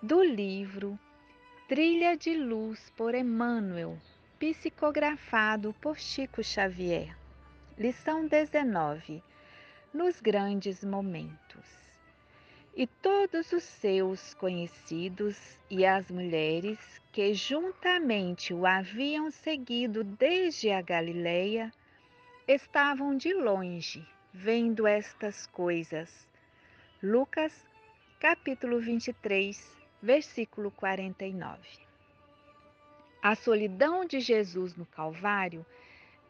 do livro Trilha de Luz por Emmanuel, psicografado por Chico Xavier. Lição 19. Nos grandes momentos. E todos os seus conhecidos e as mulheres que juntamente o haviam seguido desde a Galileia estavam de longe vendo estas coisas. Lucas, capítulo 23, versículo 49. A solidão de Jesus no Calvário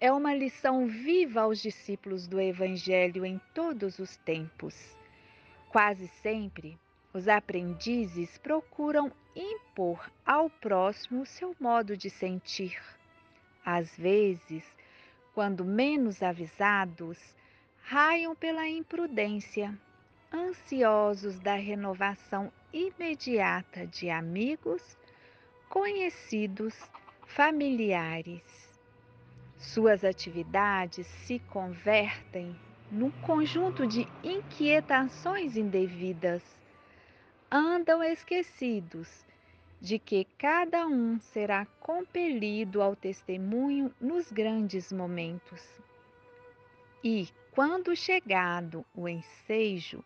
é uma lição viva aos discípulos do Evangelho em todos os tempos. Quase sempre, os aprendizes procuram impor ao próximo seu modo de sentir. Às vezes, quando menos avisados, raiam pela imprudência, ansiosos da renovação imediata de amigos, conhecidos, familiares. Suas atividades se convertem num conjunto de inquietações indevidas. Andam esquecidos de que cada um será compelido ao testemunho nos grandes momentos. E, quando chegado o ensejo,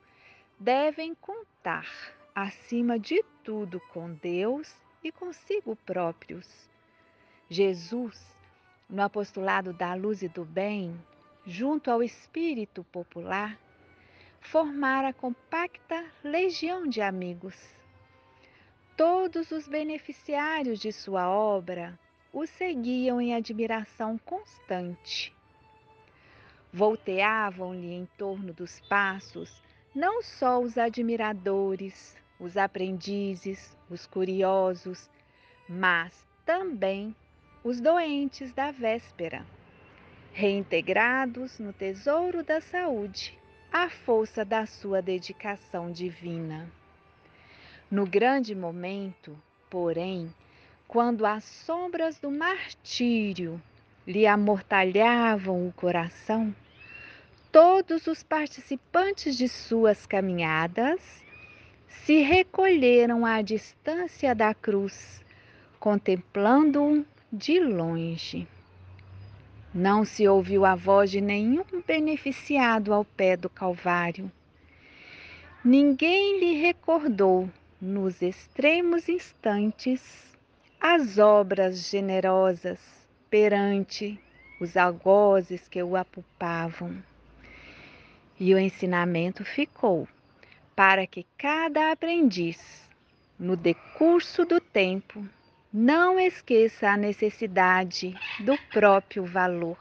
devem contar, acima de tudo, com Deus e consigo próprios. Jesus, no apostolado da luz e do bem, junto ao espírito popular, formara compacta legião de amigos. Todos os beneficiários de sua obra o seguiam em admiração constante. Volteavam-lhe em torno dos passos não só os admiradores, os aprendizes, os curiosos, mas também os doentes da véspera, reintegrados no tesouro da saúde, à força da sua dedicação divina. No grande momento, porém, quando as sombras do martírio lhe amortalhavam o coração, todos os participantes de suas caminhadas se recolheram à distância da cruz, contemplando-o de longe. Não se ouviu a voz de nenhum beneficiado ao pé do Calvário. Ninguém lhe recordou, nos extremos instantes, as obras generosas perante os algozes que o apupavam. E o ensinamento ficou para que cada aprendiz, no decurso do tempo, não esqueça a necessidade do próprio valor.